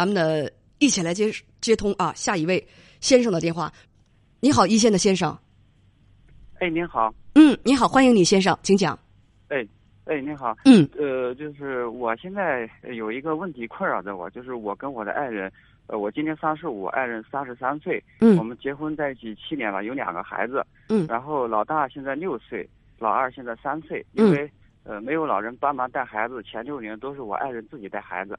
咱们的一起来接接通啊，下一位先生的电话。你好，一线的先生。哎，您好。嗯，你好，欢迎你，先生，请讲。哎，哎，您好。嗯。呃，就是我现在有一个问题困扰着我，就是我跟我的爱人，呃，我今年三十五，爱人三十三岁。嗯。我们结婚在一起七年了，有两个孩子。嗯。然后老大现在六岁，老二现在三岁。因为呃没有老人帮忙带孩子，前六年都是我爱人自己带孩子。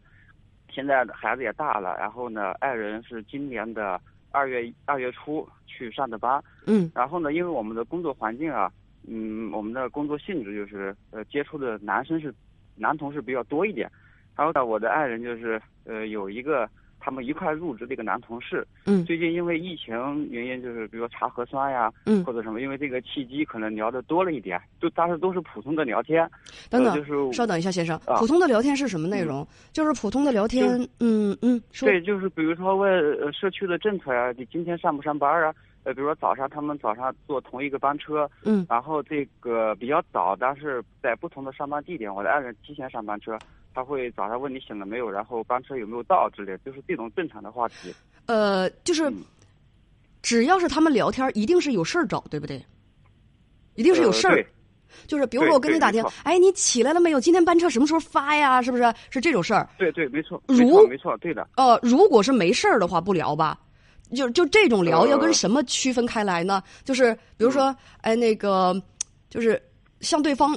现在孩子也大了，然后呢，爱人是今年的二月二月初去上的班。嗯。然后呢，因为我们的工作环境啊，嗯，我们的工作性质就是呃接触的男生是男同事比较多一点。然后呢，我的爱人就是呃有一个他们一块入职的一个男同事。嗯。最近因为疫情原因，就是比如说查核酸呀，嗯，或者什么，因为这个契机可能聊的多了一点，就当时都是普通的聊天。等等，就是稍等一下，先生，普通的聊天是什么内容？就是普通的聊天，嗯嗯，说。对，就是比如说问呃社区的政策呀，你今天上不上班啊？呃，比如说早上他们早上坐同一个班车，嗯，然后这个比较早，但是在不同的上班地点，我的爱人提前上班车，他会早上问你醒了没有，然后班车有没有到之类，就是这种正常的话题。呃，就是，只要是他们聊天，一定是有事儿找，对不对？一定是有事儿。就是比如说我跟你打电话，哎，你起来了没有？今天班车什么时候发呀？是不是？是这种事儿。对对，没错。如没错，对的。呃，如果是没事儿的话，不聊吧。就就这种聊要跟什么区分开来呢？就是比如说，哎，那个，就是向对方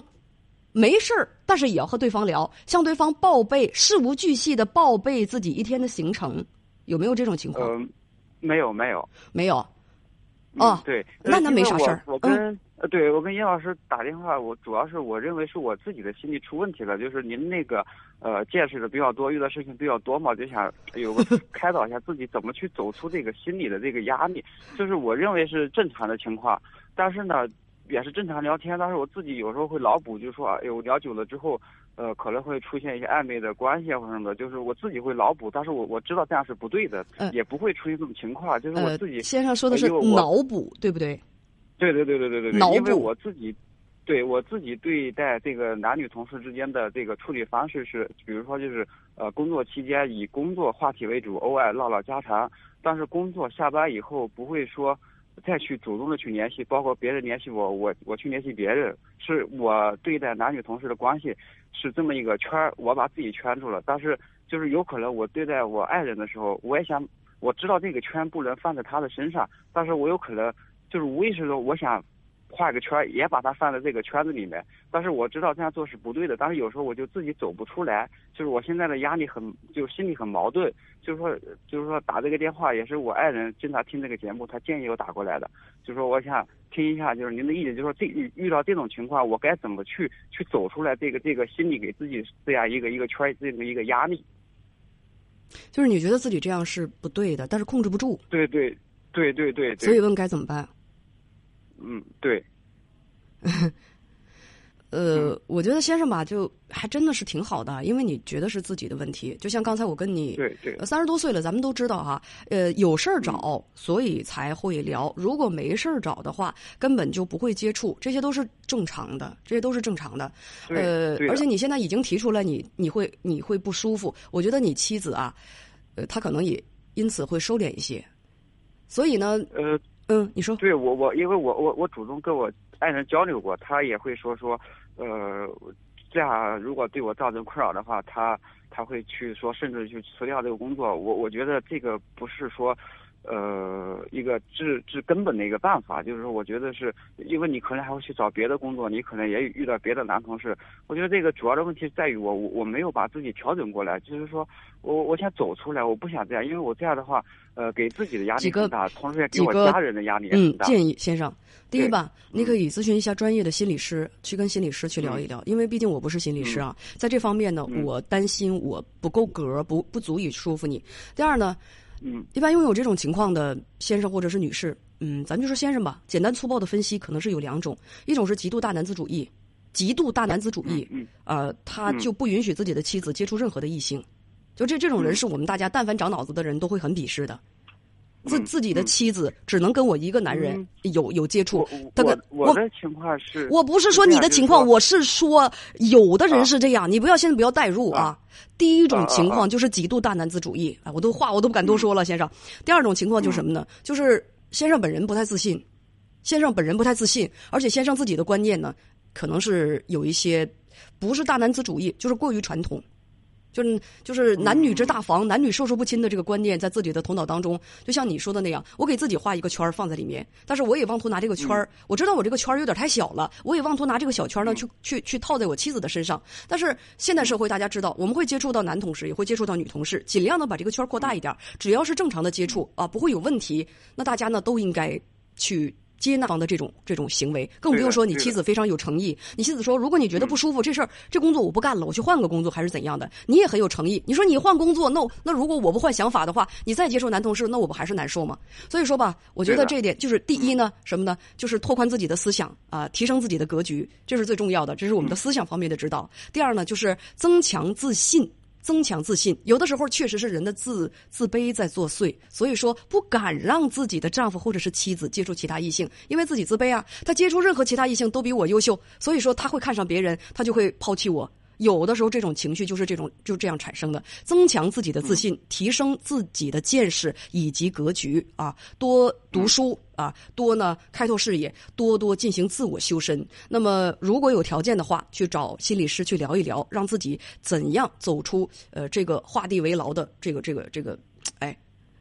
没事儿，但是也要和对方聊，向对方报备，事无巨细的报备自己一天的行程，有没有这种情况？嗯，没有，没有，没有。哦，对，那那没啥事儿。我跟呃，对我跟叶老师打电话，我主要是我认为是我自己的心理出问题了，就是您那个呃见识的比较多，遇到事情比较多嘛，就想有个 开导一下自己怎么去走出这个心理的这个压力。就是我认为是正常的情况，但是呢也是正常聊天，但是我自己有时候会脑补，就说哎呦聊久了之后，呃可能会出现一些暧昧的关系啊或什么的，就是我自己会脑补，但是我我知道这样是不对的，嗯、也不会出现这种情况，就是我自己。呃、先生说的是脑补，对不对？对对对对对对对，因为我自己，对我自己对待这个男女同事之间的这个处理方式是，比如说就是呃工作期间以工作话题为主，偶尔唠唠家常，但是工作下班以后不会说再去主动的去联系，包括别人联系我，我我去联系别人，是我对待男女同事的关系是这么一个圈儿，我把自己圈住了，但是就是有可能我对待我爱人的时候，我也想我知道这个圈不能放在他的身上，但是我有可能。就是无意识的，我想画一个圈，也把它放在这个圈子里面。但是我知道这样做是不对的，但是有时候我就自己走不出来。就是我现在的压力很，就心里很矛盾。就是说，就是说打这个电话也是我爱人经常听这个节目，他建议我打过来的。就是说，我想听一下，就是您的意见，就是说这遇到这种情况，我该怎么去去走出来？这个这个心里给自己这样一个一个圈，这么一个压力。就是你觉得自己这样是不对的，但是控制不住。对对对对对。所以问该怎么办？嗯，对。呃，我觉得先生吧，就还真的是挺好的，因为你觉得是自己的问题。就像刚才我跟你，对对，三十多岁了，咱们都知道哈，呃，有事儿找，所以才会聊。如果没事儿找的话，根本就不会接触，这些都是正常的，这些都是正常的。呃，而且你现在已经提出来，你你会你会不舒服，我觉得你妻子啊，呃，她可能也因此会收敛一些。所以呢，呃。嗯，你说。对我我因为我我我主动跟我爱人交流过，他也会说说，呃，这样如果对我造成困扰的话，他他会去说，甚至去辞掉这个工作。我我觉得这个不是说，呃，一个治治根本的一个办法，就是说，我觉得是因为你可能还会去找别的工作，你可能也遇到别的男同事。我觉得这个主要的问题在于我我我没有把自己调整过来，就是说我我想走出来，我不想这样，因为我这样的话。呃，给自己的压力很大，同时也给我家人的压力很大。嗯，建议先生，第一吧，你可以咨询一下专业的心理师，去跟心理师去聊一聊，因为毕竟我不是心理师啊，在这方面呢，我担心我不够格，不不足以说服你。第二呢，嗯，一般拥有这种情况的先生或者是女士，嗯，咱就说先生吧，简单粗暴的分析可能是有两种，一种是极度大男子主义，极度大男子主义，呃，他就不允许自己的妻子接触任何的异性。就这这种人是我们大家但凡长脑子的人都会很鄙视的，自自己的妻子只能跟我一个男人有有接触。他跟我的情况是，我不是说你的情况，我是说有的人是这样。你不要现在不要代入啊。第一种情况就是极度大男子主义，啊，我都话我都不敢多说了，先生。第二种情况就是什么呢？就是先生本人不太自信，先生本人不太自信，而且先生自己的观念呢，可能是有一些不是大男子主义，就是过于传统。就是就是男女之大防，男女授受不亲的这个观念，在自己的头脑当中，就像你说的那样，我给自己画一个圈儿放在里面，但是我也妄图拿这个圈儿，我知道我这个圈儿有点太小了，我也妄图拿这个小圈呢去去去套在我妻子的身上。但是现代社会大家知道，我们会接触到男同事，也会接触到女同事，尽量的把这个圈扩大一点，只要是正常的接触啊，不会有问题，那大家呢都应该去。接纳方的这种这种行为，更不用说你妻子非常有诚意。你妻子说，如果你觉得不舒服，这事儿这工作我不干了，我去换个工作还是怎样的？你也很有诚意。你说你换工作，那那如果我不换想法的话，你再接受男同事，那我不还是难受吗？所以说吧，我觉得这一点就是第一呢，什么呢？就是拓宽自己的思想啊，提升自己的格局，这是最重要的，这是我们的思想方面的指导。第二呢，就是增强自信。增强自信，有的时候确实是人的自自卑在作祟，所以说不敢让自己的丈夫或者是妻子接触其他异性，因为自己自卑啊。他接触任何其他异性都比我优秀，所以说他会看上别人，他就会抛弃我。有的时候，这种情绪就是这种就这样产生的。增强自己的自信，提升自己的见识以及格局啊，多读书啊，多呢开拓视野，多多进行自我修身。那么，如果有条件的话，去找心理师去聊一聊，让自己怎样走出呃这个画地为牢的这个这个这个，哎，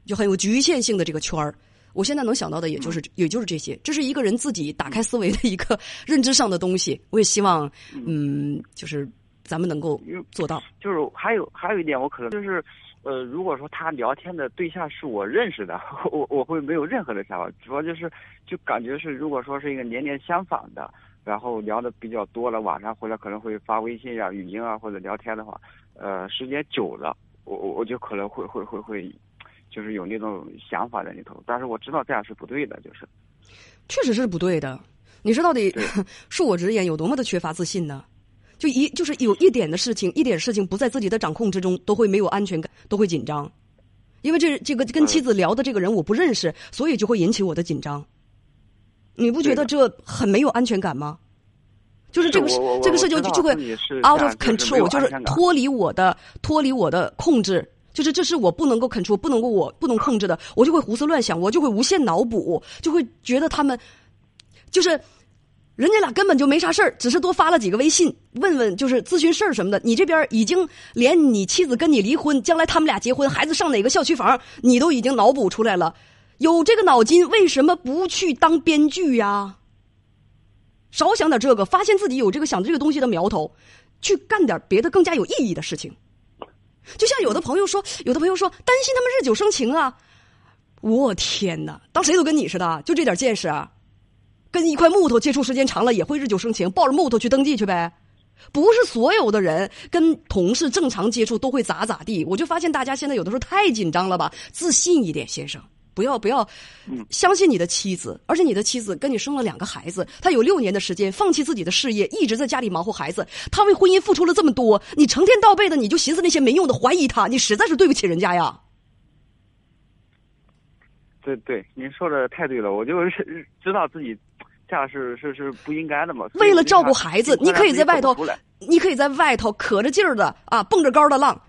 就很有局限性的这个圈儿。我现在能想到的，也就是也就是这些。这是一个人自己打开思维的一个认知上的东西。我也希望，嗯，就是。咱们能够做到，就是还有还有一点，我可能就是，呃，如果说他聊天的对象是我认识的，我我会没有任何的想法，主要就是就感觉是，如果说是一个年龄相仿的，然后聊的比较多了，晚上回来可能会发微信啊、语音啊或者聊天的话，呃，时间久了，我我我就可能会会会会，就是有那种想法在里头，但是我知道这样是不对的，就是，确实是不对的，你说到底，恕我直言，有多么的缺乏自信呢？就一就是有一点的事情，一点事情不在自己的掌控之中，都会没有安全感，都会紧张，因为这这个跟妻子聊的这个人我不认识，所以就会引起我的紧张。你不觉得这很没有安全感吗？就是这个事，这个事就就会 out of control，就是脱离我的脱离我的控制，就是这是我不能够 control，不能够我不能控制的，我就会胡思乱想，我就会无限脑补，就会觉得他们就是。人家俩根本就没啥事儿，只是多发了几个微信，问问就是咨询事儿什么的。你这边已经连你妻子跟你离婚，将来他们俩结婚，孩子上哪个校区房，你都已经脑补出来了。有这个脑筋，为什么不去当编剧呀？少想点这个，发现自己有这个想这个东西的苗头，去干点别的更加有意义的事情。就像有的朋友说，有的朋友说担心他们日久生情啊。我天哪，当谁都跟你似的，就这点见识啊！跟一块木头接触时间长了也会日久生情，抱着木头去登记去呗。不是所有的人跟同事正常接触都会咋咋地。我就发现大家现在有的时候太紧张了吧，自信一点，先生，不要不要，相信你的妻子，而且你的妻子跟你生了两个孩子，她有六年的时间放弃自己的事业，一直在家里忙活孩子，她为婚姻付出了这么多，你成天倒背的，你就寻思那些没用的，怀疑她，你实在是对不起人家呀。对对，您说的太对了，我就是知道自己这样是是是不应该的嘛。为了照顾孩子，你可以在外头，你可以在外头可着劲儿的啊，蹦着高的浪，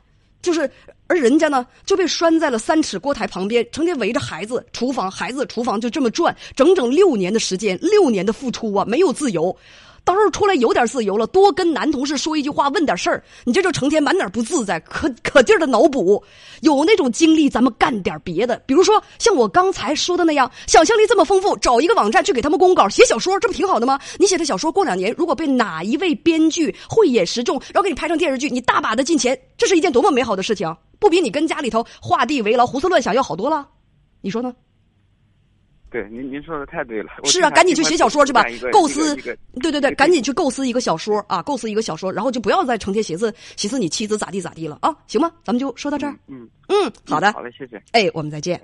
就是而人家呢就被拴在了三尺锅台旁边，成天围着孩子，厨房孩子厨房就这么转，整整六年的时间，六年的付出啊，没有自由。到时候出来有点自由了，多跟男同事说一句话，问点事儿，你这就成天满哪不自在，可 可劲儿的脑补。有那种精力，咱们干点别的，比如说像我刚才说的那样，想象力这么丰富，找一个网站去给他们公稿写小说，这不挺好的吗？你写的小说过两年，如果被哪一位编剧慧眼识中，然后给你拍成电视剧，你大把的进钱，这是一件多么美好的事情，不比你跟家里头画地为牢、胡思乱想要好多了？你说呢？对，您您说的太对了。是啊，赶紧去写小说去吧，构思。对对对，赶紧去构思一个小说啊，构思一个小说，然后就不要再成天寻思寻思你妻子咋地咋地了啊，行吗？咱们就说到这儿。嗯嗯，好的。好嘞，谢谢。哎，我们再见。